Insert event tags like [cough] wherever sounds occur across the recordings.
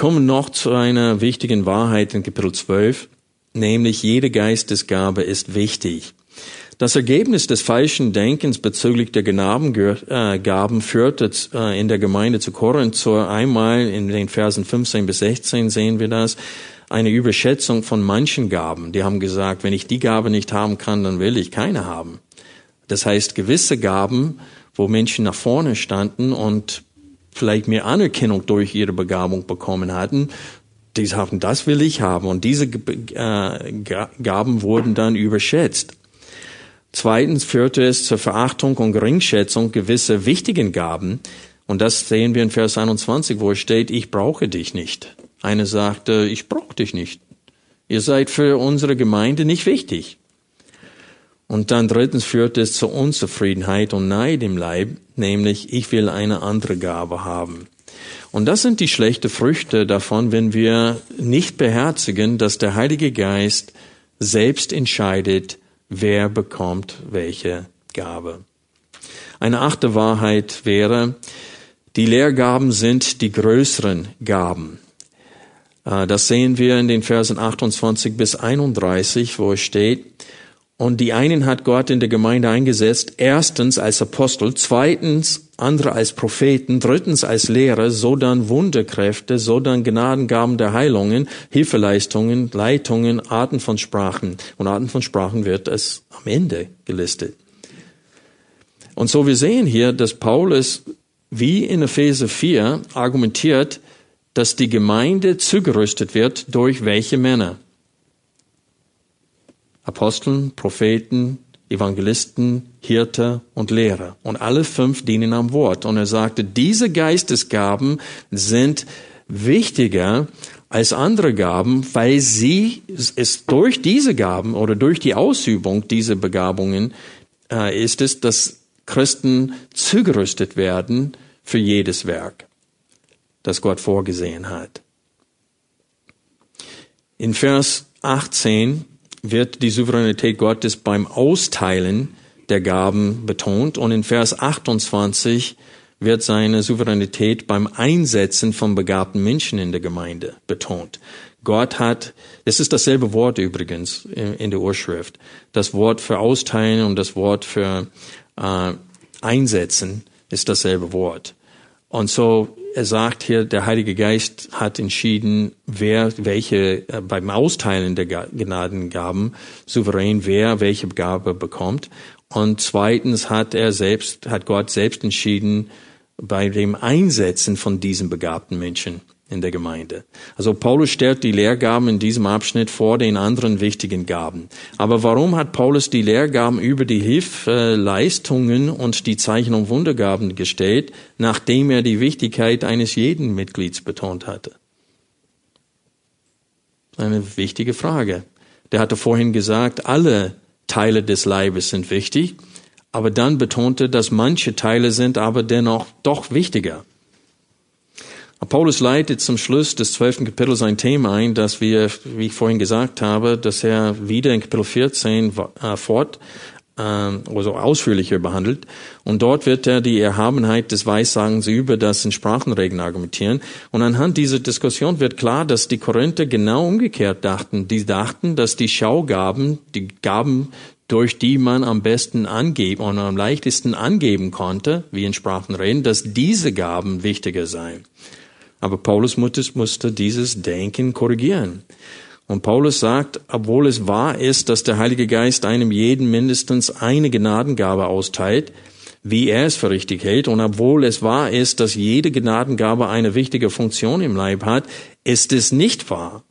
Kommen noch zu einer wichtigen Wahrheit in Kapitel 12, nämlich jede Geistesgabe ist wichtig. Das Ergebnis des falschen Denkens bezüglich der Gnadengaben führte äh, in der Gemeinde zu Korinth zu einmal in den Versen 15 bis 16 sehen wir das, eine Überschätzung von manchen Gaben. Die haben gesagt, wenn ich die Gabe nicht haben kann, dann will ich keine haben. Das heißt, gewisse Gaben, wo Menschen nach vorne standen und vielleicht mehr Anerkennung durch ihre Begabung bekommen hatten, die sagten, das will ich haben. Und diese äh, Gaben wurden dann überschätzt. Zweitens führte es zur Verachtung und Geringschätzung gewisser wichtigen Gaben. Und das sehen wir in Vers 21, wo es steht, ich brauche dich nicht. Eine sagte, ich brauche dich nicht. Ihr seid für unsere Gemeinde nicht wichtig. Und dann drittens führt es zur Unzufriedenheit und Neid im Leib, nämlich ich will eine andere Gabe haben. Und das sind die schlechten Früchte davon, wenn wir nicht beherzigen, dass der Heilige Geist selbst entscheidet, wer bekommt welche Gabe. Eine achte Wahrheit wäre, die Lehrgaben sind die größeren Gaben. Äh, das sehen wir in den Versen 28 bis 31, wo es steht, und die einen hat Gott in der Gemeinde eingesetzt, erstens als Apostel, zweitens andere als Propheten, drittens als Lehrer, so dann Wunderkräfte, so dann Gnadengaben der Heilungen, Hilfeleistungen, Leitungen, Arten von Sprachen. Und Arten von Sprachen wird es am Ende gelistet. Und so wir sehen hier, dass Paulus wie in Epheser 4 argumentiert, dass die Gemeinde zugerüstet wird durch welche Männer? Aposteln, Propheten, Evangelisten, Hirte und Lehrer. Und alle fünf dienen am Wort. Und er sagte, diese Geistesgaben sind wichtiger als andere Gaben, weil sie es durch diese Gaben oder durch die Ausübung dieser Begabungen äh, ist es, dass Christen zugerüstet werden für jedes Werk, das Gott vorgesehen hat. In Vers 18 wird die Souveränität Gottes beim Austeilen der Gaben betont und in Vers 28 wird seine Souveränität beim Einsetzen von begabten Menschen in der Gemeinde betont. Gott hat, es ist dasselbe Wort übrigens in der Urschrift, das Wort für Austeilen und das Wort für äh, Einsetzen ist dasselbe Wort. Und so er sagt hier, der Heilige Geist hat entschieden, wer welche äh, beim Austeilen der Gnadengaben souverän wer welche Gabe bekommt. Und zweitens hat er selbst, hat Gott selbst entschieden bei dem Einsetzen von diesen begabten Menschen in der Gemeinde. Also Paulus stellt die Lehrgaben in diesem Abschnitt vor den anderen wichtigen Gaben. Aber warum hat Paulus die Lehrgaben über die Hilfeleistungen und die Zeichen- und Wundergaben gestellt, nachdem er die Wichtigkeit eines jeden Mitglieds betont hatte? Eine wichtige Frage. Der hatte vorhin gesagt, alle Teile des Leibes sind wichtig, aber dann betonte, dass manche Teile sind aber dennoch doch wichtiger. Paulus leitet zum Schluss des zwölften Kapitels ein Thema ein, das wir, wie ich vorhin gesagt habe, dass er wieder in Kapitel 14 äh, fort, äh, also ausführlicher behandelt. Und dort wird er die Erhabenheit des Weissagens über das in Sprachenreden argumentieren. Und anhand dieser Diskussion wird klar, dass die Korinther genau umgekehrt dachten. Die dachten, dass die Schaugaben, die Gaben durch die man am besten angeben und am leichtesten angeben konnte, wie in Sprachenreden, dass diese Gaben wichtiger seien. Aber Paulus musste dieses Denken korrigieren. Und Paulus sagt, obwohl es wahr ist, dass der Heilige Geist einem jeden mindestens eine Gnadengabe austeilt, wie er es für richtig hält, und obwohl es wahr ist, dass jede Gnadengabe eine wichtige Funktion im Leib hat, ist es nicht wahr,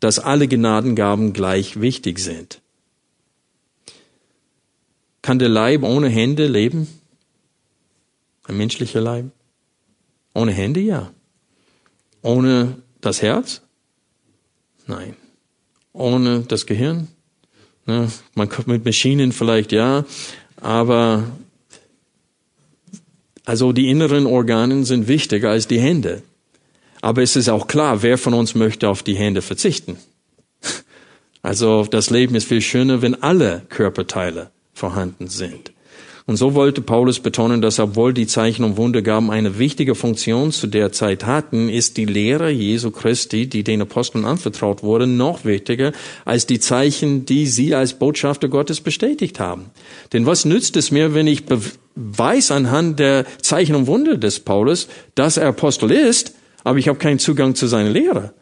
dass alle Gnadengaben gleich wichtig sind. Kann der Leib ohne Hände leben? Ein menschlicher Leib? Ohne Hände, ja. Ohne das Herz? Nein. Ohne das Gehirn? Ne? Man kommt mit Maschinen vielleicht ja, aber also die inneren Organe sind wichtiger als die Hände. Aber es ist auch klar, wer von uns möchte auf die Hände verzichten. [laughs] Also das Leben ist viel schöner, wenn alle Körperteile vorhanden sind. Und so wollte Paulus betonen, dass obwohl die Zeichen und Wundergaben eine wichtige Funktion zu der Zeit hatten, ist die Lehre Jesu Christi, die den Aposteln anvertraut wurde, noch wichtiger als die Zeichen, die sie als Botschafter Gottes bestätigt haben. Denn was nützt es mir, wenn ich weiß anhand der Zeichen und Wunder des Paulus, dass er Apostel ist, aber ich habe keinen Zugang zu seiner Lehre?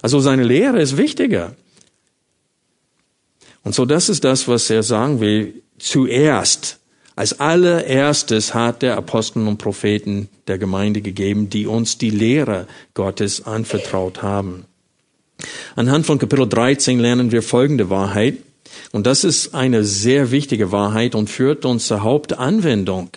Also seine Lehre ist wichtiger. Und so das ist das, was er sagen will. Zuerst als allererstes hat der Apostel und Propheten der Gemeinde gegeben, die uns die Lehre Gottes anvertraut haben. Anhand von Kapitel 13 lernen wir folgende Wahrheit. Und das ist eine sehr wichtige Wahrheit und führt uns zur Hauptanwendung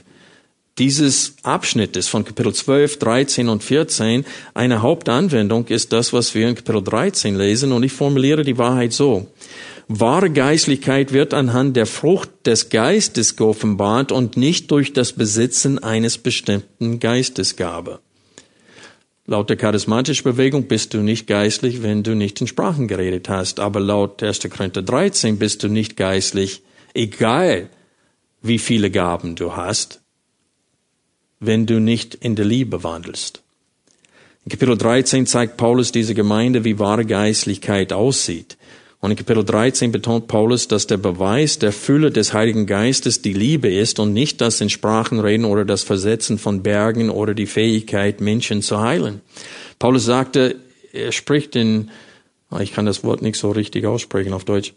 dieses Abschnittes von Kapitel 12, 13 und 14. Eine Hauptanwendung ist das, was wir in Kapitel 13 lesen. Und ich formuliere die Wahrheit so. Wahre Geistlichkeit wird anhand der Frucht des Geistes geoffenbart und nicht durch das Besitzen eines bestimmten Geistesgabe. Laut der charismatischen Bewegung bist du nicht geistlich, wenn du nicht in Sprachen geredet hast. Aber laut 1. Korinther 13 bist du nicht geistlich, egal wie viele Gaben du hast, wenn du nicht in der Liebe wandelst. In Kapitel 13 zeigt Paulus diese Gemeinde, wie wahre Geistlichkeit aussieht. Und in Kapitel 13 betont Paulus, dass der Beweis der Fülle des Heiligen Geistes die Liebe ist und nicht das in Sprachen reden oder das Versetzen von Bergen oder die Fähigkeit, Menschen zu heilen. Paulus sagte, er spricht in, ich kann das Wort nicht so richtig aussprechen auf Deutsch,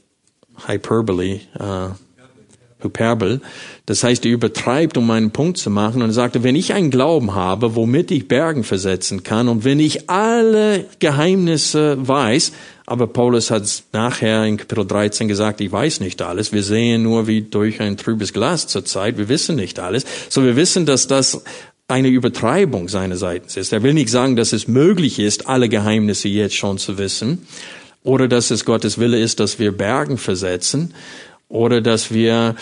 Hyperbole, äh, Hyperbel. Das heißt, er übertreibt, um einen Punkt zu machen. Und er sagte, wenn ich einen Glauben habe, womit ich Bergen versetzen kann und wenn ich alle Geheimnisse weiß, aber Paulus hat nachher in Kapitel 13 gesagt, ich weiß nicht alles. Wir sehen nur wie durch ein trübes Glas zur Zeit. Wir wissen nicht alles. So wir wissen, dass das eine Übertreibung seinerseits ist. Er will nicht sagen, dass es möglich ist, alle Geheimnisse jetzt schon zu wissen oder dass es Gottes Wille ist, dass wir Bergen versetzen oder dass wir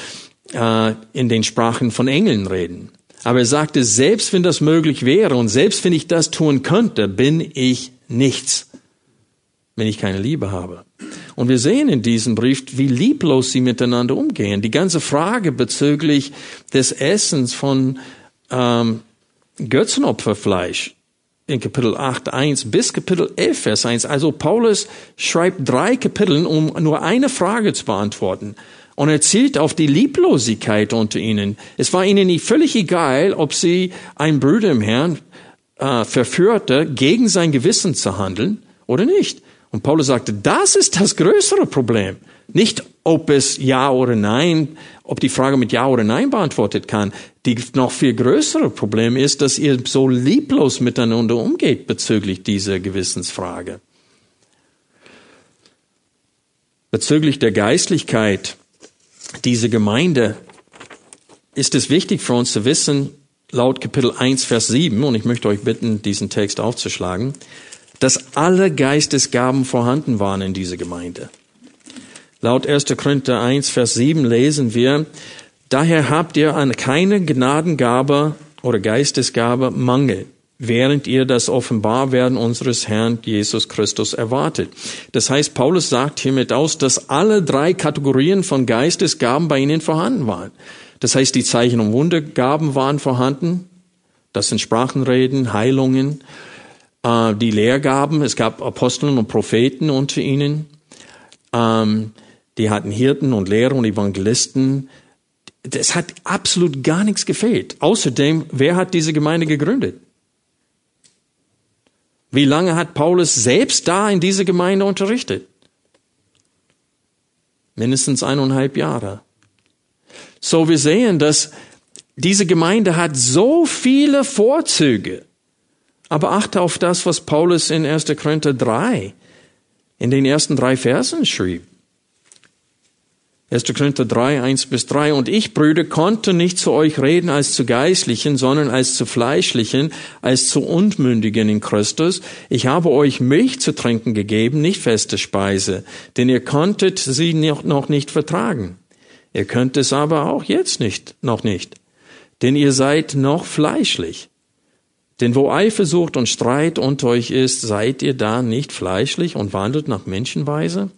äh, in den Sprachen von Engeln reden. Aber er sagte, selbst wenn das möglich wäre und selbst wenn ich das tun könnte, bin ich nichts wenn ich keine Liebe habe. Und wir sehen in diesem Brief, wie lieblos sie miteinander umgehen. Die ganze Frage bezüglich des Essens von ähm, Götzenopferfleisch in Kapitel 8, 1 bis Kapitel 11, Vers 1. Also Paulus schreibt drei Kapiteln, um nur eine Frage zu beantworten. Und er zielt auf die Lieblosigkeit unter ihnen. Es war ihnen nicht völlig egal, ob sie einen Bruder im Herrn äh, verführte, gegen sein Gewissen zu handeln oder nicht. Und Paulus sagte, das ist das größere Problem. Nicht, ob es Ja oder Nein, ob die Frage mit Ja oder Nein beantwortet kann. Die noch viel größere Problem ist, dass ihr so lieblos miteinander umgeht bezüglich dieser Gewissensfrage. Bezüglich der Geistlichkeit dieser Gemeinde ist es wichtig für uns zu wissen, laut Kapitel 1, Vers 7, und ich möchte euch bitten, diesen Text aufzuschlagen, dass alle Geistesgaben vorhanden waren in dieser Gemeinde. Laut 1. Korinther 1, Vers 7 lesen wir, daher habt ihr an keine Gnadengabe oder Geistesgabe Mangel, während ihr das Offenbarwerden unseres Herrn Jesus Christus erwartet. Das heißt, Paulus sagt hiermit aus, dass alle drei Kategorien von Geistesgaben bei ihnen vorhanden waren. Das heißt, die Zeichen und Wundergaben waren vorhanden. Das sind Sprachenreden, Heilungen äh, die Lehrgaben. Es gab Aposteln und Propheten unter ihnen. Ähm, die hatten Hirten und Lehrer und Evangelisten. Es hat absolut gar nichts gefehlt. Außerdem, wer hat diese Gemeinde gegründet? Wie lange hat Paulus selbst da in dieser Gemeinde unterrichtet? Mindestens eineinhalb Jahre. So wir sehen, dass diese Gemeinde hat so viele Vorzüge. Aber achte auf das, was Paulus in 1. Korinther 3 in den ersten drei Versen schrieb. 1. Korinther 3, 1 bis 3. Und ich, Brüder, konnte nicht zu euch reden als zu Geistlichen, sondern als zu Fleischlichen, als zu Unmündigen in Christus. Ich habe euch Milch zu trinken gegeben, nicht feste Speise, denn ihr konntet sie noch nicht vertragen. Ihr könnt es aber auch jetzt nicht, noch nicht, denn ihr seid noch fleischlich. Denn wo Eifersucht und Streit unter euch ist, seid ihr da nicht fleischlich und wandelt nach Menschenweise?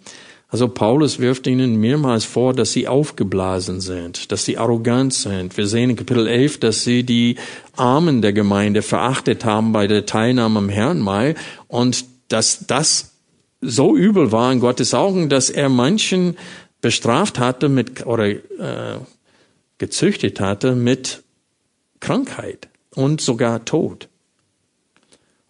Also Paulus wirft ihnen mehrmals vor, dass sie aufgeblasen sind, dass sie arrogant sind. Wir sehen in Kapitel 11, dass sie die Armen der Gemeinde verachtet haben bei der Teilnahme am Herrenmahl und dass das so übel war in Gottes Augen, dass er manchen bestraft hatte mit oder äh, gezüchtet hatte mit Krankheit und sogar Tod.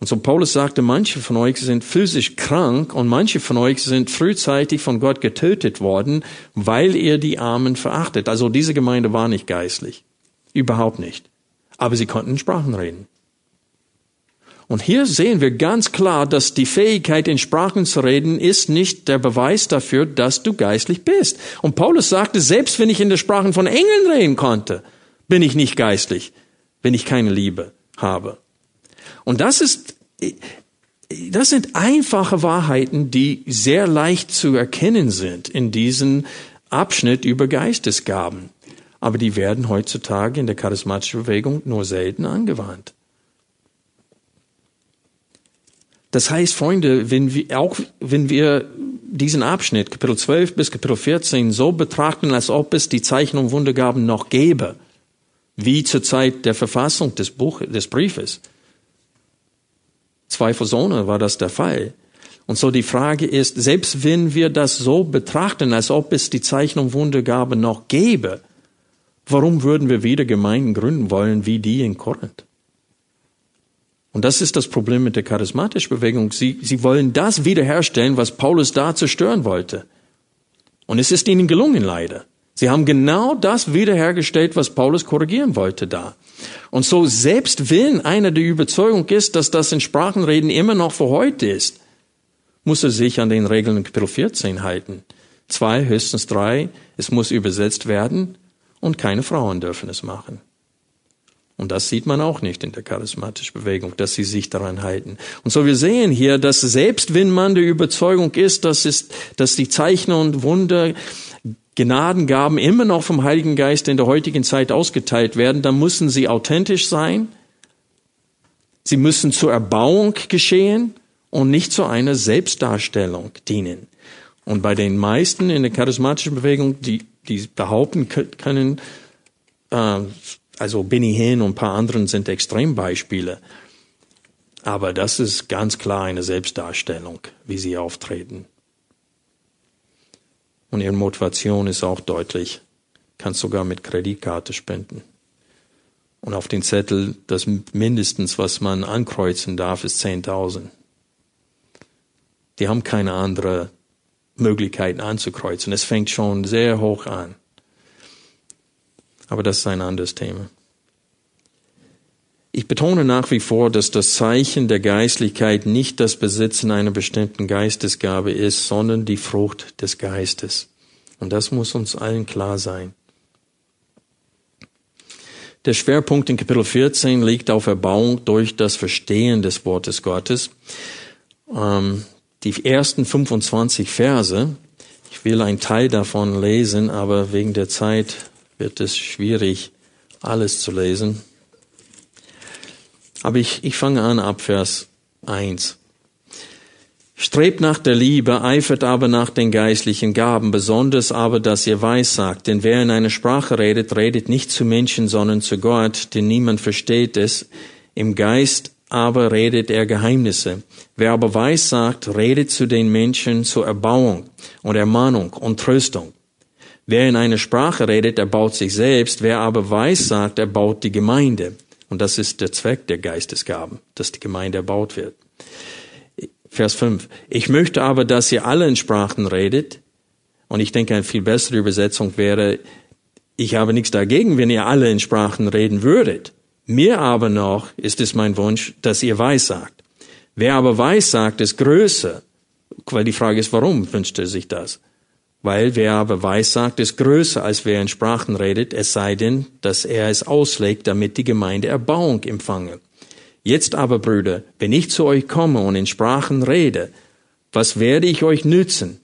Und so Paulus sagte, manche von euch sind physisch krank und manche von euch sind frühzeitig von Gott getötet worden, weil ihr die Armen verachtet. Also diese Gemeinde war nicht geistlich. Überhaupt nicht. Aber sie konnten Sprachen reden. Und hier sehen wir ganz klar, dass die Fähigkeit, in Sprachen zu reden, ist nicht der Beweis dafür, dass du geistlich bist. Und Paulus sagte, selbst wenn ich in der Sprachen von Engeln reden konnte, bin ich nicht geistlich, wenn ich keine Liebe habe. Und das ist, das sind einfache Wahrheiten, die sehr leicht zu erkennen sind in diesem Abschnitt über Geistesgaben. Aber die werden heutzutage in der charismatischen Bewegung nur selten angewandt. Das heißt, Freunde, wenn wir, auch wenn wir diesen Abschnitt, Kapitel 12 bis Kapitel 14, so betrachten, als ob es die Zeichnung Wundergaben noch gäbe, wie zur Zeit der Verfassung des, Buch, des Briefes, zweifelsohne war das der Fall. Und so die Frage ist, selbst wenn wir das so betrachten, als ob es die Zeichnung Wundergabe noch gäbe, warum würden wir wieder Gemeinden gründen wollen wie die in Korinth? Und das ist das Problem mit der charismatischen Bewegung. Sie, sie wollen das wiederherstellen, was Paulus da zerstören wollte. Und es ist ihnen gelungen, leider. Sie haben genau das wiederhergestellt, was Paulus korrigieren wollte da. Und so selbst wenn einer der Überzeugung ist, dass das in Sprachenreden immer noch für heute ist, muss er sich an den Regeln in Kapitel 14 halten. Zwei, höchstens drei, es muss übersetzt werden und keine Frauen dürfen es machen. Und das sieht man auch nicht in der charismatischen Bewegung, dass sie sich daran halten. Und so wir sehen hier, dass selbst wenn man der Überzeugung ist, dass, es, dass die Zeichen und Wunder Gnadengaben immer noch vom Heiligen Geist in der heutigen Zeit ausgeteilt werden, dann müssen sie authentisch sein. Sie müssen zur Erbauung geschehen und nicht zu einer Selbstdarstellung dienen. Und bei den meisten in der charismatischen Bewegung, die, die behaupten können, äh, also Benny Hinn und ein paar anderen sind Extrembeispiele. Aber das ist ganz klar eine Selbstdarstellung, wie sie auftreten. Und ihre Motivation ist auch deutlich. Kannst sogar mit Kreditkarte spenden. Und auf den Zettel, das mindestens, was man ankreuzen darf, ist 10.000. Die haben keine andere Möglichkeit anzukreuzen. Es fängt schon sehr hoch an. Aber das ist ein anderes Thema. Ich betone nach wie vor, dass das Zeichen der Geistlichkeit nicht das Besitzen einer bestimmten Geistesgabe ist, sondern die Frucht des Geistes. Und das muss uns allen klar sein. Der Schwerpunkt in Kapitel 14 liegt auf Erbauung durch das Verstehen des Wortes Gottes. Ähm, die ersten 25 Verse, ich will einen Teil davon lesen, aber wegen der Zeit wird es schwierig, alles zu lesen. Aber ich, ich fange an ab Vers 1. Strebt nach der Liebe, eifert aber nach den geistlichen Gaben, besonders aber, dass ihr weissagt. Denn wer in einer Sprache redet, redet nicht zu Menschen, sondern zu Gott, denn niemand versteht es. Im Geist aber redet er Geheimnisse. Wer aber weissagt, redet zu den Menschen zur Erbauung und Ermahnung und Tröstung. Wer in einer Sprache redet, erbaut sich selbst. Wer aber weissagt, erbaut die Gemeinde. Und das ist der Zweck der Geistesgaben, dass die Gemeinde erbaut wird. Vers 5. Ich möchte aber, dass ihr alle in Sprachen redet. Und ich denke, eine viel bessere Übersetzung wäre, ich habe nichts dagegen, wenn ihr alle in Sprachen reden würdet. Mir aber noch ist es mein Wunsch, dass ihr weiß sagt. Wer aber weiß sagt, ist größer. Weil die Frage ist, warum wünscht er sich das? Weil wer aber weiß sagt, ist größer, als wer in Sprachen redet, es sei denn, dass er es auslegt, damit die Gemeinde Erbauung empfange. Jetzt aber, Brüder, wenn ich zu euch komme und in Sprachen rede, was werde ich euch nützen?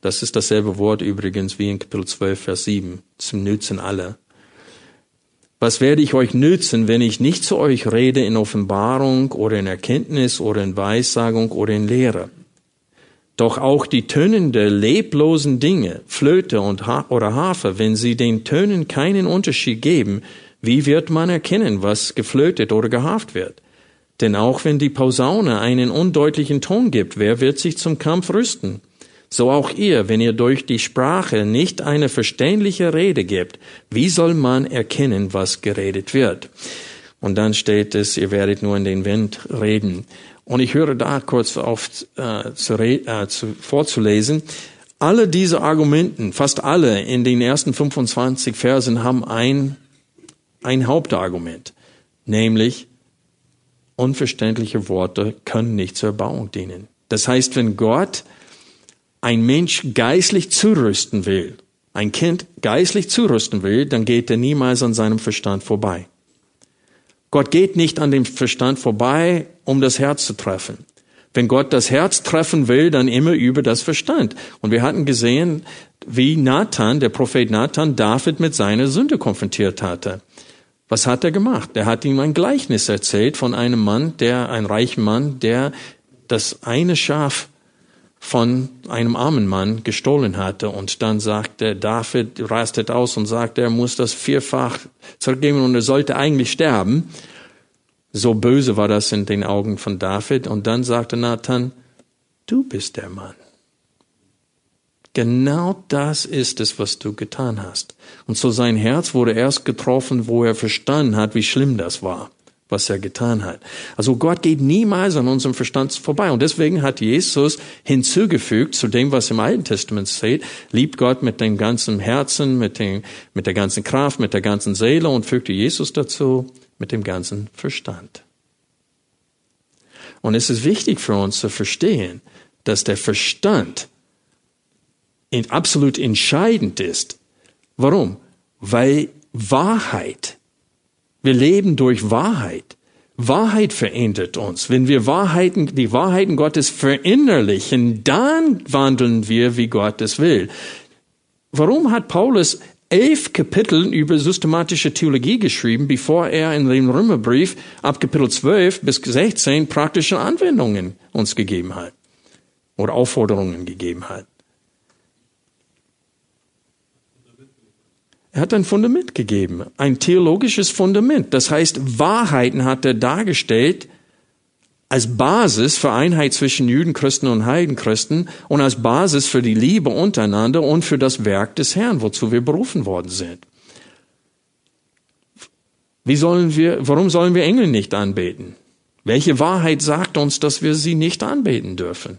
Das ist dasselbe Wort übrigens wie in Kapitel 12, Vers 7, zum Nützen aller. Was werde ich euch nützen, wenn ich nicht zu euch rede in Offenbarung oder in Erkenntnis oder in Weissagung oder in Lehre? Doch auch die Tönen der leblosen Dinge, Flöte und ha oder Harfe, wenn sie den Tönen keinen Unterschied geben, wie wird man erkennen, was geflötet oder gehaft wird? Denn auch wenn die Posaune einen undeutlichen Ton gibt, wer wird sich zum Kampf rüsten? So auch ihr, wenn ihr durch die Sprache nicht eine verständliche Rede gibt, wie soll man erkennen, was geredet wird? Und dann steht es, ihr werdet nur in den Wind reden. Und ich höre da kurz auf äh, zu, äh, zu, vorzulesen. Alle diese Argumenten, fast alle in den ersten 25 Versen haben ein ein Hauptargument, nämlich unverständliche Worte können nicht zur Erbauung dienen. Das heißt, wenn Gott ein Mensch geistlich zurüsten will, ein Kind geistlich zurüsten will, dann geht er niemals an seinem Verstand vorbei. Gott geht nicht an dem Verstand vorbei, um das Herz zu treffen. Wenn Gott das Herz treffen will, dann immer über das Verstand. Und wir hatten gesehen, wie Nathan, der Prophet Nathan, David mit seiner Sünde konfrontiert hatte. Was hat er gemacht? Er hat ihm ein Gleichnis erzählt von einem Mann, der, ein reicher Mann, der das eine Schaf von einem armen Mann gestohlen hatte. Und dann sagte David, rastet aus und sagt, er muss das vierfach zurückgeben und er sollte eigentlich sterben. So böse war das in den Augen von David. Und dann sagte Nathan, du bist der Mann. Genau das ist es, was du getan hast. Und so sein Herz wurde erst getroffen, wo er verstanden hat, wie schlimm das war, was er getan hat. Also Gott geht niemals an unserem Verstand vorbei. Und deswegen hat Jesus hinzugefügt zu dem, was im Alten Testament steht, liebt Gott mit dem ganzen Herzen, mit, dem, mit der ganzen Kraft, mit der ganzen Seele und fügte Jesus dazu mit dem ganzen Verstand. Und es ist wichtig für uns zu verstehen, dass der Verstand absolut entscheidend ist. Warum? Weil Wahrheit, wir leben durch Wahrheit. Wahrheit verändert uns. Wenn wir Wahrheiten, die Wahrheiten Gottes verinnerlichen, dann wandeln wir, wie Gott es will. Warum hat Paulus elf Kapitel über systematische Theologie geschrieben, bevor er in dem Römerbrief ab Kapitel 12 bis 16 praktische Anwendungen uns gegeben hat oder Aufforderungen gegeben hat? Er hat ein Fundament gegeben, ein theologisches Fundament. Das heißt, Wahrheiten hat er dargestellt als Basis für Einheit zwischen Jüdenchristen und Heidenchristen und als Basis für die Liebe untereinander und für das Werk des Herrn, wozu wir berufen worden sind. Wie sollen wir, warum sollen wir Engel nicht anbeten? Welche Wahrheit sagt uns, dass wir sie nicht anbeten dürfen?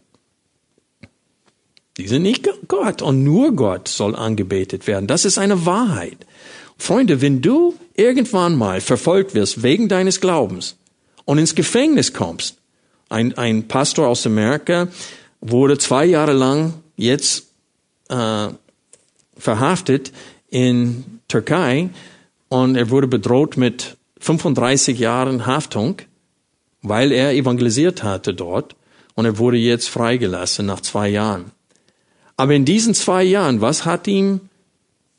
Die sind nicht Gott und nur Gott soll angebetet werden. Das ist eine Wahrheit. Freunde, wenn du irgendwann mal verfolgt wirst wegen deines Glaubens und ins Gefängnis kommst, ein, ein Pastor aus Amerika wurde zwei Jahre lang jetzt äh, verhaftet in Türkei und er wurde bedroht mit 35 Jahren Haftung, weil er evangelisiert hatte dort und er wurde jetzt freigelassen nach zwei Jahren. Aber in diesen zwei Jahren, was hat ihm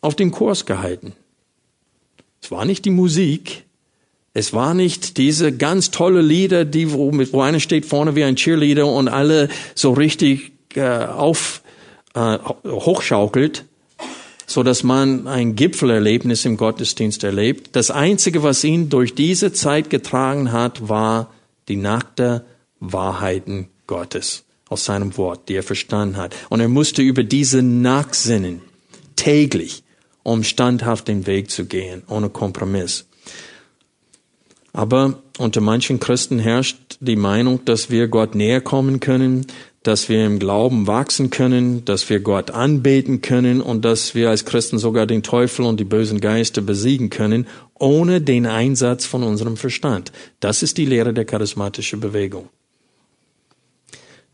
auf dem Kurs gehalten? Es war nicht die Musik, es war nicht diese ganz tolle Lieder, die wo, wo einer steht vorne wie ein Cheerleader und alle so richtig äh, auf äh, hochschaukelt, so dass man ein Gipfelerlebnis im Gottesdienst erlebt. Das einzige, was ihn durch diese Zeit getragen hat, war die nackte Wahrheiten Gottes aus seinem Wort, die er verstanden hat. Und er musste über diese nachsinnen, täglich, um standhaft den Weg zu gehen, ohne Kompromiss. Aber unter manchen Christen herrscht die Meinung, dass wir Gott näher kommen können, dass wir im Glauben wachsen können, dass wir Gott anbeten können und dass wir als Christen sogar den Teufel und die bösen Geister besiegen können, ohne den Einsatz von unserem Verstand. Das ist die Lehre der charismatischen Bewegung.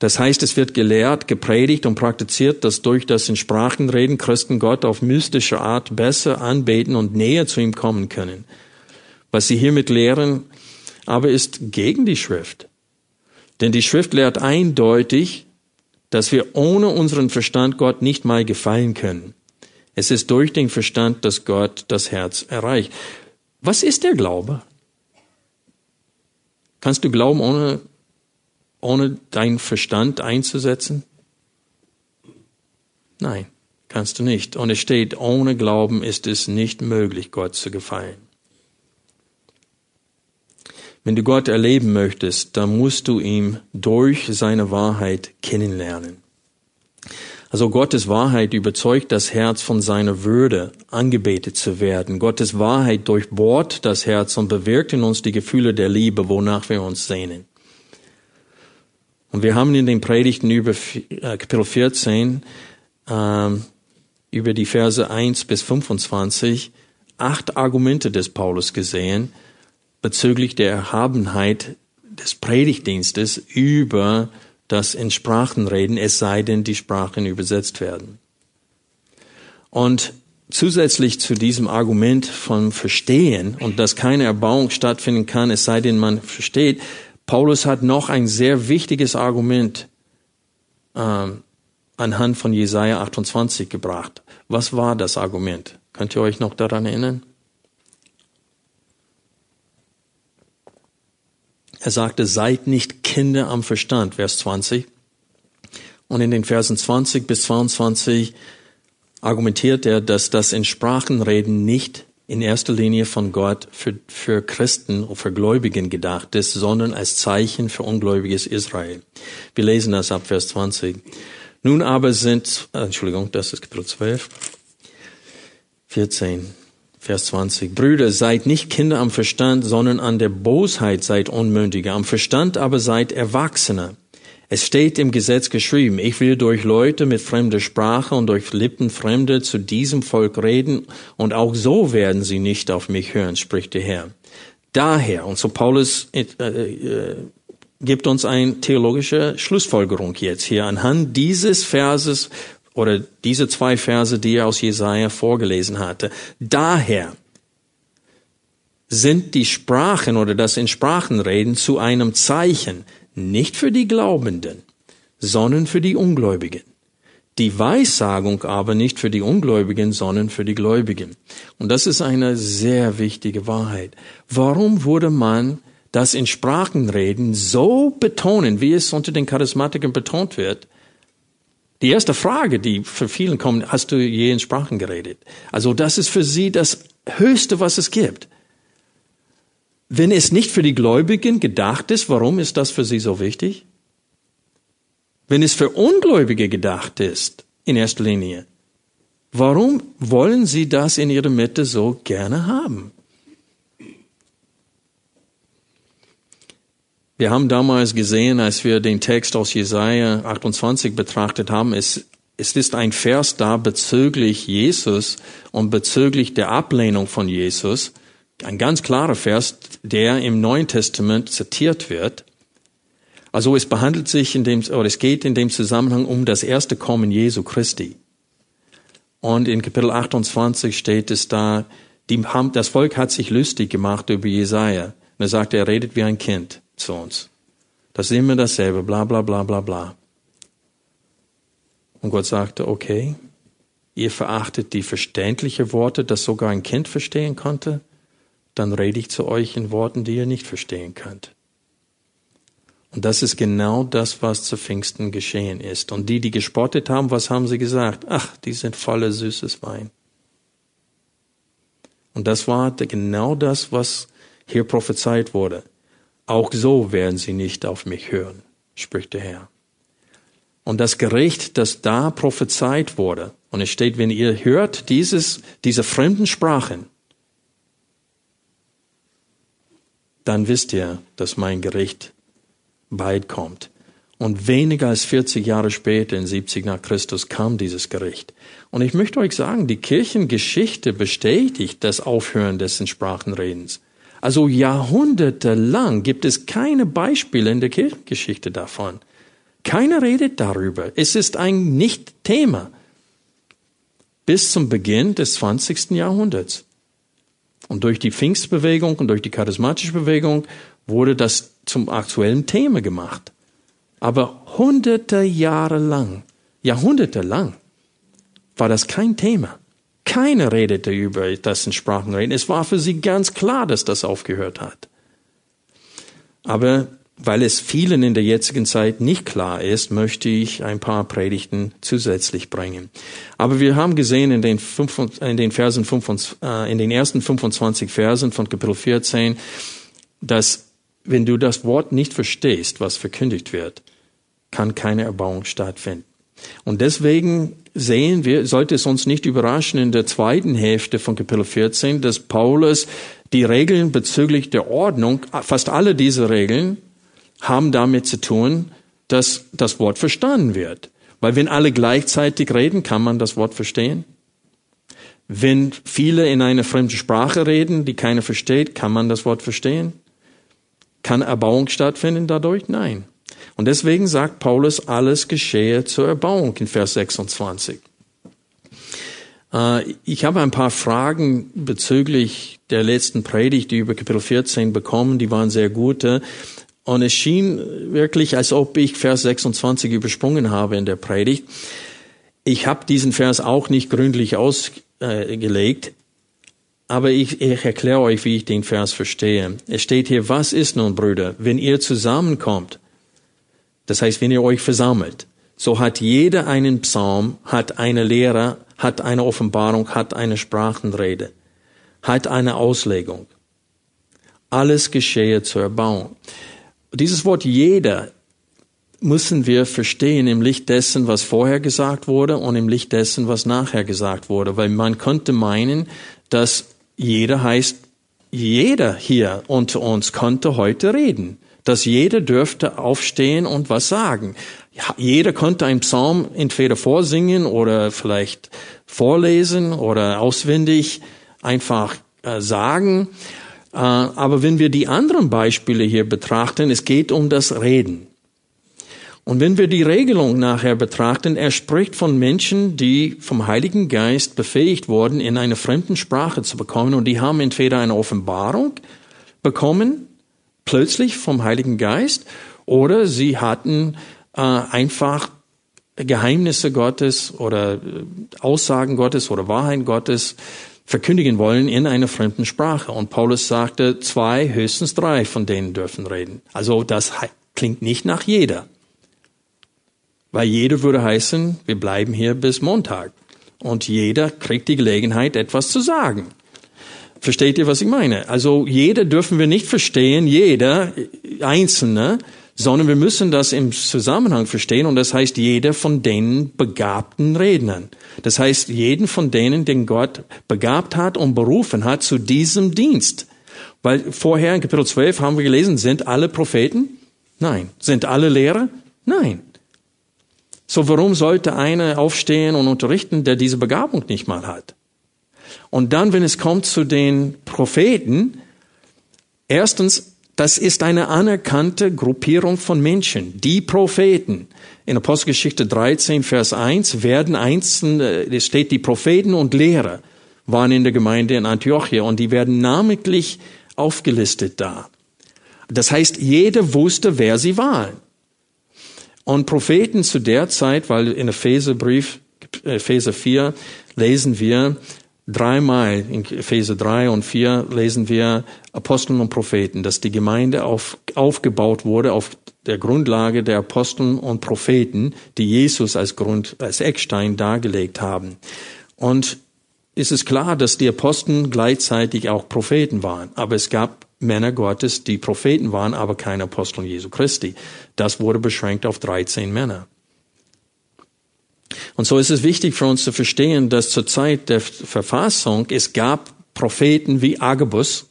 Das heißt, es wird gelehrt, gepredigt und praktiziert, dass durch das in Sprachen reden Christen Gott auf mystische Art besser anbeten und näher zu ihm kommen können. Was sie hiermit lehren, aber ist gegen die Schrift. Denn die Schrift lehrt eindeutig, dass wir ohne unseren Verstand Gott nicht mal gefallen können. Es ist durch den Verstand, dass Gott das Herz erreicht. Was ist der Glaube? Kannst du glauben, ohne ohne deinen Verstand einzusetzen? Nein, kannst du nicht. Und es steht, ohne Glauben ist es nicht möglich, Gott zu gefallen. Wenn du Gott erleben möchtest, dann musst du ihn durch seine Wahrheit kennenlernen. Also Gottes Wahrheit überzeugt das Herz von seiner Würde, angebetet zu werden. Gottes Wahrheit durchbohrt das Herz und bewirkt in uns die Gefühle der Liebe, wonach wir uns sehnen. Und wir haben in den Predigten über äh, Kapitel 14, äh, über die Verse 1 bis 25, acht Argumente des Paulus gesehen bezüglich der Erhabenheit des Predigtdienstes über das in Sprachen reden, es sei denn, die Sprachen übersetzt werden. Und zusätzlich zu diesem Argument von Verstehen und dass keine Erbauung stattfinden kann, es sei denn, man versteht, Paulus hat noch ein sehr wichtiges Argument ähm, anhand von Jesaja 28 gebracht. Was war das Argument? Könnt ihr euch noch daran erinnern? Er sagte, seid nicht Kinder am Verstand, Vers 20. Und in den Versen 20 bis 22 argumentiert er, dass das in Sprachenreden nicht in erster Linie von Gott für, für Christen und für Gläubigen gedacht ist, sondern als Zeichen für ungläubiges Israel. Wir lesen das ab Vers 20. Nun aber sind, äh, Entschuldigung, das ist Kapitel 12, 14, Vers 20. Brüder, seid nicht Kinder am Verstand, sondern an der Bosheit seid Unmündige, am Verstand aber seid Erwachsene. Es steht im Gesetz geschrieben, ich will durch Leute mit fremder Sprache und durch Lippen Fremde zu diesem Volk reden, und auch so werden sie nicht auf mich hören, spricht der Herr. Daher, und so Paulus äh, äh, gibt uns eine theologische Schlussfolgerung jetzt hier anhand dieses Verses oder diese zwei Verse, die er aus Jesaja vorgelesen hatte. Daher sind die Sprachen oder das in Sprachen reden zu einem Zeichen, nicht für die Glaubenden, sondern für die Ungläubigen. Die Weissagung aber nicht für die Ungläubigen, sondern für die Gläubigen. Und das ist eine sehr wichtige Wahrheit. Warum wurde man das in Sprachenreden so betonen, wie es unter den Charismatikern betont wird? Die erste Frage, die für vielen kommt, hast du je in Sprachen geredet? Also das ist für sie das Höchste, was es gibt. Wenn es nicht für die Gläubigen gedacht ist, warum ist das für sie so wichtig? Wenn es für Ungläubige gedacht ist, in erster Linie, warum wollen sie das in ihrer Mitte so gerne haben? Wir haben damals gesehen, als wir den Text aus Jesaja 28 betrachtet haben, es, es ist ein Vers da bezüglich Jesus und bezüglich der Ablehnung von Jesus. Ein ganz klarer Vers, der im Neuen Testament zitiert wird. Also es behandelt sich in dem, oder es geht in dem Zusammenhang um das erste Kommen Jesu Christi. Und in Kapitel 28 steht es da, die das Volk hat sich lustig gemacht über Jesaja. Und er sagt, er redet wie ein Kind zu uns. Das ist immer dasselbe, bla, bla, bla, bla, bla. Und Gott sagte, okay, ihr verachtet die verständlichen Worte, das sogar ein Kind verstehen konnte dann rede ich zu euch in Worten, die ihr nicht verstehen könnt. Und das ist genau das, was zu Pfingsten geschehen ist. Und die, die gespottet haben, was haben sie gesagt? Ach, die sind voller süßes Wein. Und das war genau das, was hier prophezeit wurde. Auch so werden sie nicht auf mich hören, spricht der Herr. Und das Gericht, das da prophezeit wurde, und es steht, wenn ihr hört dieses, diese fremden Sprachen, dann wisst ihr, dass mein Gericht bald kommt. Und weniger als 40 Jahre später, in 70 nach Christus, kam dieses Gericht. Und ich möchte euch sagen, die Kirchengeschichte bestätigt das Aufhören des Sprachenredens. Also jahrhundertelang gibt es keine Beispiele in der Kirchengeschichte davon. Keiner redet darüber. Es ist ein Nicht-Thema. Bis zum Beginn des 20. Jahrhunderts. Und durch die Pfingstbewegung und durch die charismatische Bewegung wurde das zum aktuellen Thema gemacht. Aber hunderte Jahre lang, Jahrhunderte lang, war das kein Thema. Keiner redete über das in Sprachen reden. Es war für sie ganz klar, dass das aufgehört hat. Aber weil es vielen in der jetzigen Zeit nicht klar ist, möchte ich ein paar Predigten zusätzlich bringen. Aber wir haben gesehen in den, fünf, in den Versen 25, äh, in den ersten 25 Versen von Kapitel 14, dass wenn du das Wort nicht verstehst, was verkündigt wird, kann keine Erbauung stattfinden. Und deswegen sehen wir, sollte es uns nicht überraschen in der zweiten Hälfte von Kapitel 14, dass Paulus die Regeln bezüglich der Ordnung, fast alle diese Regeln, haben damit zu tun, dass das Wort verstanden wird. Weil wenn alle gleichzeitig reden, kann man das Wort verstehen. Wenn viele in einer fremden Sprache reden, die keiner versteht, kann man das Wort verstehen. Kann Erbauung stattfinden dadurch? Nein. Und deswegen sagt Paulus, alles geschehe zur Erbauung in Vers 26. Äh, ich habe ein paar Fragen bezüglich der letzten Predigt, die über Kapitel 14 bekommen, die waren sehr gute. Und es schien wirklich, als ob ich Vers 26 übersprungen habe in der Predigt. Ich habe diesen Vers auch nicht gründlich ausgelegt, aber ich, ich erkläre euch, wie ich den Vers verstehe. Es steht hier, was ist nun, Brüder, wenn ihr zusammenkommt, das heißt, wenn ihr euch versammelt, so hat jeder einen Psalm, hat eine Lehre, hat eine Offenbarung, hat eine Sprachenrede, hat eine Auslegung. Alles geschehe zur Erbauung. Dieses Wort jeder müssen wir verstehen im Licht dessen, was vorher gesagt wurde und im Licht dessen, was nachher gesagt wurde, weil man könnte meinen, dass jeder heißt, jeder hier unter uns konnte heute reden dass jeder dürfte aufstehen und was sagen. Jeder konnte einen Psalm entweder vorsingen oder vielleicht vorlesen oder auswendig einfach äh, sagen. Äh, aber wenn wir die anderen Beispiele hier betrachten, es geht um das Reden. Und wenn wir die Regelung nachher betrachten, er spricht von Menschen, die vom Heiligen Geist befähigt wurden, in einer fremden Sprache zu bekommen. Und die haben entweder eine Offenbarung bekommen plötzlich vom Heiligen Geist oder sie hatten äh, einfach Geheimnisse Gottes oder äh, Aussagen Gottes oder Wahrheit Gottes verkündigen wollen in einer fremden Sprache. Und Paulus sagte, zwei, höchstens drei von denen dürfen reden. Also das klingt nicht nach jeder. Weil jeder würde heißen, wir bleiben hier bis Montag. Und jeder kriegt die Gelegenheit, etwas zu sagen. Versteht ihr, was ich meine? Also jeder dürfen wir nicht verstehen, jeder Einzelne, sondern wir müssen das im Zusammenhang verstehen und das heißt jeder von den begabten Rednern. Das heißt jeden von denen, den Gott begabt hat und berufen hat zu diesem Dienst. Weil vorher in Kapitel 12 haben wir gelesen, sind alle Propheten? Nein. Sind alle Lehrer? Nein. So warum sollte einer aufstehen und unterrichten, der diese Begabung nicht mal hat? Und dann, wenn es kommt zu den Propheten, erstens, das ist eine anerkannte Gruppierung von Menschen, die Propheten. In Apostelgeschichte 13, Vers 1 werden einzelne, es steht, die Propheten und Lehrer waren in der Gemeinde in Antiochia und die werden namentlich aufgelistet da. Das heißt, jeder wusste, wer sie waren. Und Propheten zu der Zeit, weil in Epheserbrief, Epheser 4 lesen wir, Dreimal in Epheser 3 und 4 lesen wir Aposteln und Propheten, dass die Gemeinde auf, aufgebaut wurde auf der Grundlage der Aposteln und Propheten, die Jesus als Grund, als Eckstein dargelegt haben. Und es ist klar, dass die Aposteln gleichzeitig auch Propheten waren. Aber es gab Männer Gottes, die Propheten waren, aber keine Aposteln Jesu Christi. Das wurde beschränkt auf 13 Männer. Und so ist es wichtig für uns zu verstehen, dass zur Zeit der Verfassung es gab Propheten wie Agabus,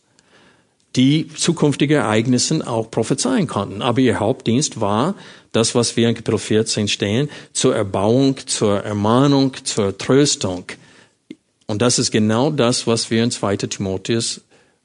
die zukünftige Ereignisse auch prophezeien konnten. Aber ihr Hauptdienst war das, was wir in Kapitel 14 stehen, zur Erbauung, zur Ermahnung, zur Tröstung. Und das ist genau das, was wir in 2. Timotheus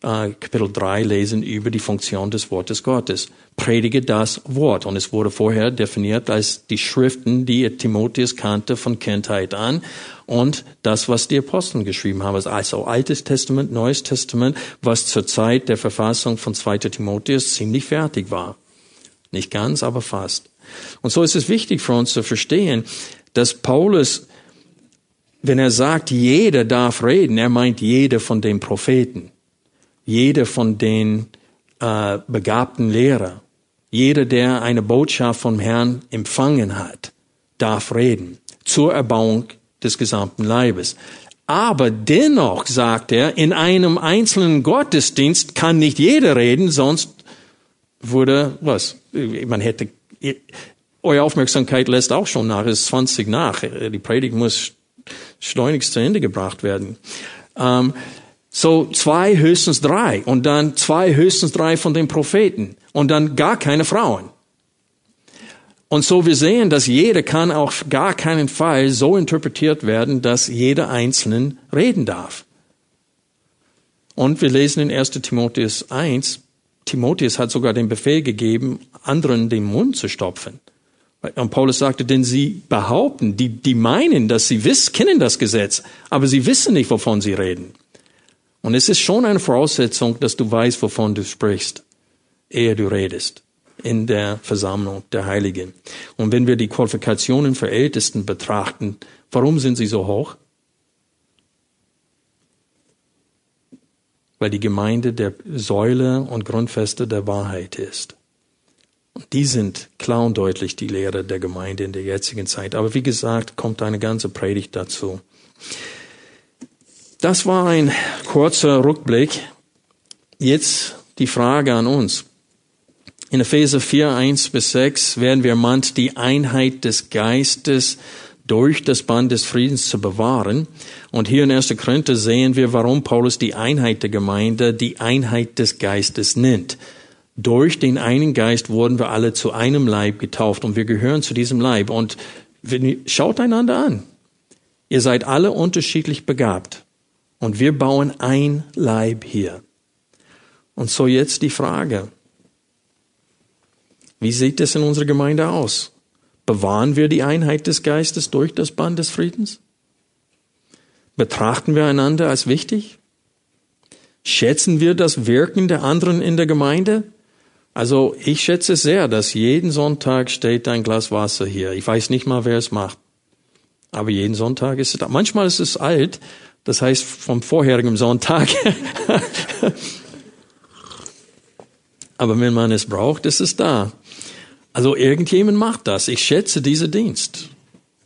äh, Kapitel 3 lesen über die Funktion des Wortes Gottes. Predige das Wort. Und es wurde vorher definiert als die Schriften, die Timotheus kannte von Kindheit an und das, was die Aposteln geschrieben haben. Also Altes Testament, Neues Testament, was zur Zeit der Verfassung von 2. Timotheus ziemlich fertig war. Nicht ganz, aber fast. Und so ist es wichtig für uns zu verstehen, dass Paulus, wenn er sagt, jeder darf reden, er meint jeder von den Propheten, jeder von den äh, begabten Lehrer, jeder, der eine Botschaft vom Herrn empfangen hat, darf reden zur Erbauung des gesamten Leibes. Aber dennoch, sagt er, in einem einzelnen Gottesdienst kann nicht jeder reden, sonst würde, was, man hätte, eure Aufmerksamkeit lässt auch schon nach, es ist 20 nach, die Predigt muss schleunigst zu Ende gebracht werden. Ähm, so zwei, höchstens drei und dann zwei, höchstens drei von den Propheten und dann gar keine Frauen. Und so wir sehen, dass jeder kann auf gar keinen Fall so interpretiert werden, dass jeder Einzelne reden darf. Und wir lesen in 1 Timotheus 1, Timotheus hat sogar den Befehl gegeben, anderen den Mund zu stopfen. Und Paulus sagte, denn sie behaupten, die, die meinen, dass sie wissen, kennen das Gesetz, aber sie wissen nicht, wovon sie reden. Und es ist schon eine Voraussetzung, dass du weißt, wovon du sprichst, ehe du redest in der Versammlung der Heiligen. Und wenn wir die Qualifikationen für Ältesten betrachten, warum sind sie so hoch? Weil die Gemeinde der Säule und Grundfeste der Wahrheit ist. Und die sind klar und deutlich die Lehre der Gemeinde in der jetzigen Zeit. Aber wie gesagt, kommt eine ganze Predigt dazu. Das war ein kurzer Rückblick. Jetzt die Frage an uns. In Epheser 4, 1 bis 6 werden wir ermahnt, die Einheit des Geistes durch das Band des Friedens zu bewahren. Und hier in 1. Korinther sehen wir, warum Paulus die Einheit der Gemeinde die Einheit des Geistes nennt. Durch den einen Geist wurden wir alle zu einem Leib getauft und wir gehören zu diesem Leib. Und schaut einander an. Ihr seid alle unterschiedlich begabt. Und wir bauen ein Leib hier. Und so jetzt die Frage, wie sieht es in unserer Gemeinde aus? Bewahren wir die Einheit des Geistes durch das Band des Friedens? Betrachten wir einander als wichtig? Schätzen wir das Wirken der anderen in der Gemeinde? Also ich schätze sehr, dass jeden Sonntag steht ein Glas Wasser hier. Ich weiß nicht mal, wer es macht. Aber jeden Sonntag ist es da. Manchmal ist es alt, das heißt vom vorherigen Sonntag. Aber wenn man es braucht, ist es da. Also irgendjemand macht das. Ich schätze diesen Dienst.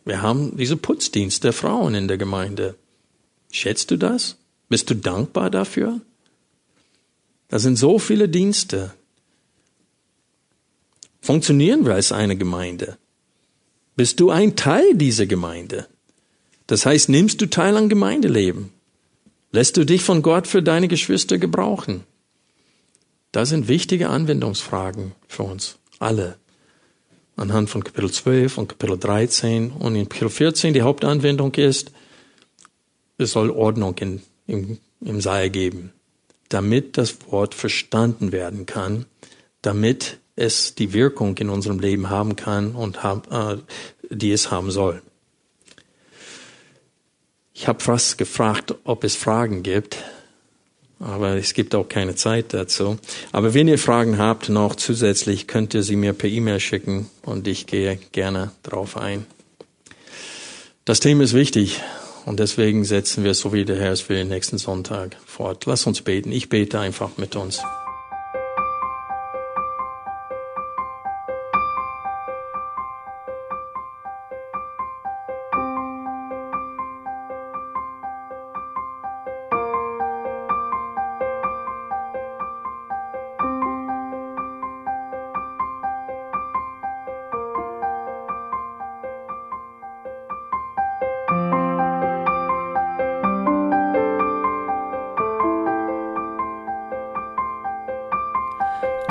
Wir haben diesen Putzdienst der Frauen in der Gemeinde. Schätzt du das? Bist du dankbar dafür? Da sind so viele Dienste. Funktionieren wir als eine Gemeinde? Bist du ein Teil dieser Gemeinde? Das heißt, nimmst du teil an Gemeindeleben? Lässt du dich von Gott für deine Geschwister gebrauchen? Das sind wichtige Anwendungsfragen für uns alle anhand von Kapitel 12 und Kapitel 13 und in Kapitel 14 die Hauptanwendung ist, es soll Ordnung in, im, im Saal geben, damit das Wort verstanden werden kann, damit es die Wirkung in unserem Leben haben kann und hab, äh, die es haben soll. Ich habe fast gefragt, ob es Fragen gibt aber es gibt auch keine Zeit dazu. Aber wenn ihr Fragen habt noch zusätzlich, könnt ihr sie mir per E-Mail schicken und ich gehe gerne drauf ein. Das Thema ist wichtig und deswegen setzen wir es, so wie der Herr es will, nächsten Sonntag fort. Lass uns beten. Ich bete einfach mit uns.